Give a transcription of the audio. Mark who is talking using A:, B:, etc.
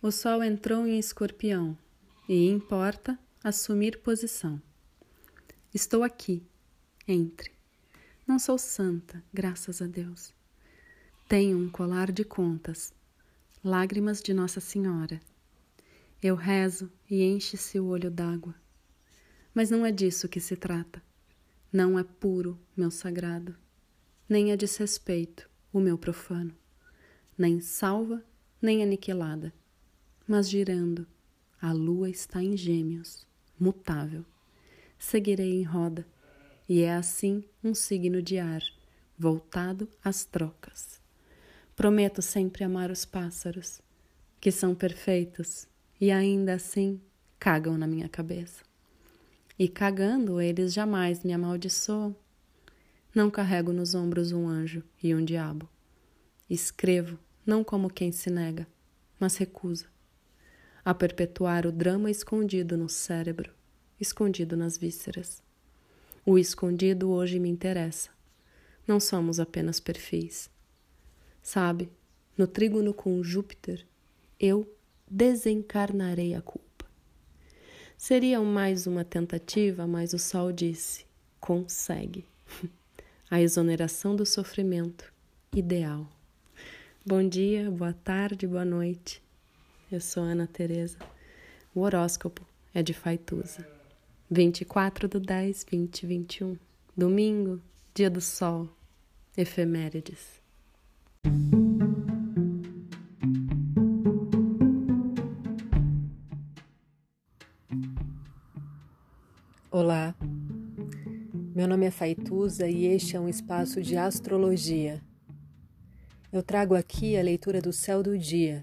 A: O sol entrou em escorpião e importa assumir posição. Estou aqui, entre. Não sou santa, graças a Deus. Tenho um colar de contas, lágrimas de Nossa Senhora. Eu rezo e enche-se o olho d'água. Mas não é disso que se trata. Não é puro, meu sagrado, nem é desrespeito, o meu profano, nem salva, nem aniquilada, mas girando, a lua está em gêmeos, mutável. Seguirei em roda, e é assim um signo de ar, voltado às trocas. Prometo sempre amar os pássaros, que são perfeitos e ainda assim cagam na minha cabeça. E cagando, eles jamais me amaldiçoam. Não carrego nos ombros um anjo e um diabo. Escrevo não como quem se nega, mas recusa a perpetuar o drama escondido no cérebro, escondido nas vísceras. O escondido hoje me interessa. Não somos apenas perfis. Sabe, no trígono com Júpiter, eu desencarnarei a culpa. Seria mais uma tentativa, mas o Sol disse: consegue. a exoneração do sofrimento ideal. Bom dia, boa tarde, boa noite. Eu sou Ana Teresa. O horóscopo é de Faituza. 24 do 10, 2021. Domingo, dia do sol. Efemérides.
B: Olá, meu nome é Faituza e este é um espaço de astrologia. Eu trago aqui a leitura do céu do dia